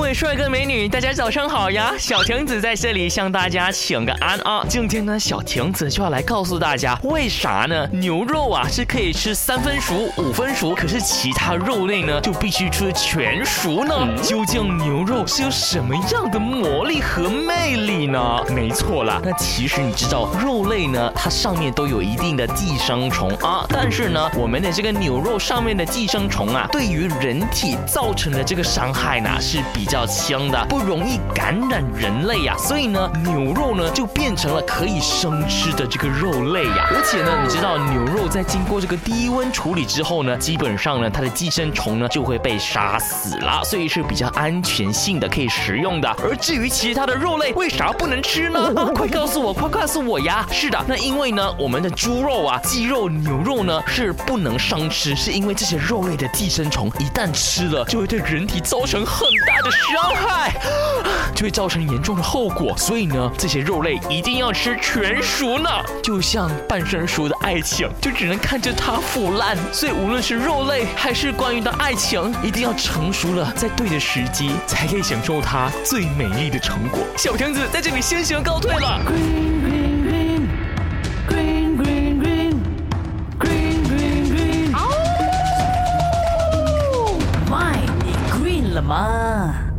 位帅哥美女，大家早上好呀！小亭子在这里向大家请个安啊！今天呢，小亭子就要来告诉大家，为啥呢？牛肉啊是可以吃三分熟、五分熟，可是其他肉类呢就必须吃全熟呢？究竟牛肉是有什么样的魔力和魅力呢？没错啦，那其实你知道，肉类呢，它上面都有一定的寄生虫啊，但是呢，我们的这个牛肉上面的寄生虫啊，对于人体造成的这个伤害呢是比。较轻的，不容易感染人类呀，所以呢，牛肉呢就变成了可以生吃的这个肉类呀。而且呢，你知道牛肉在经过这个低温处理之后呢，基本上呢，它的寄生虫呢就会被杀死了，所以是比较安全性的，可以食用的。而至于其他的肉类，为啥不能吃呢？快告诉我，快告诉我呀！是的，那因为呢，我们的猪肉啊、鸡肉、牛肉呢是不能生吃，是因为这些肉类的寄生虫一旦吃了，就会对人体造成很大的。伤害就会造成严重的后果，所以呢，这些肉类一定要吃全熟呢。就像半生熟的爱情，就只能看着它腐烂。所以无论是肉类还是关于的爱情，一定要成熟了，在对的时机，才可以享受它最美丽的成果。小亭子在这里先行告退了。什么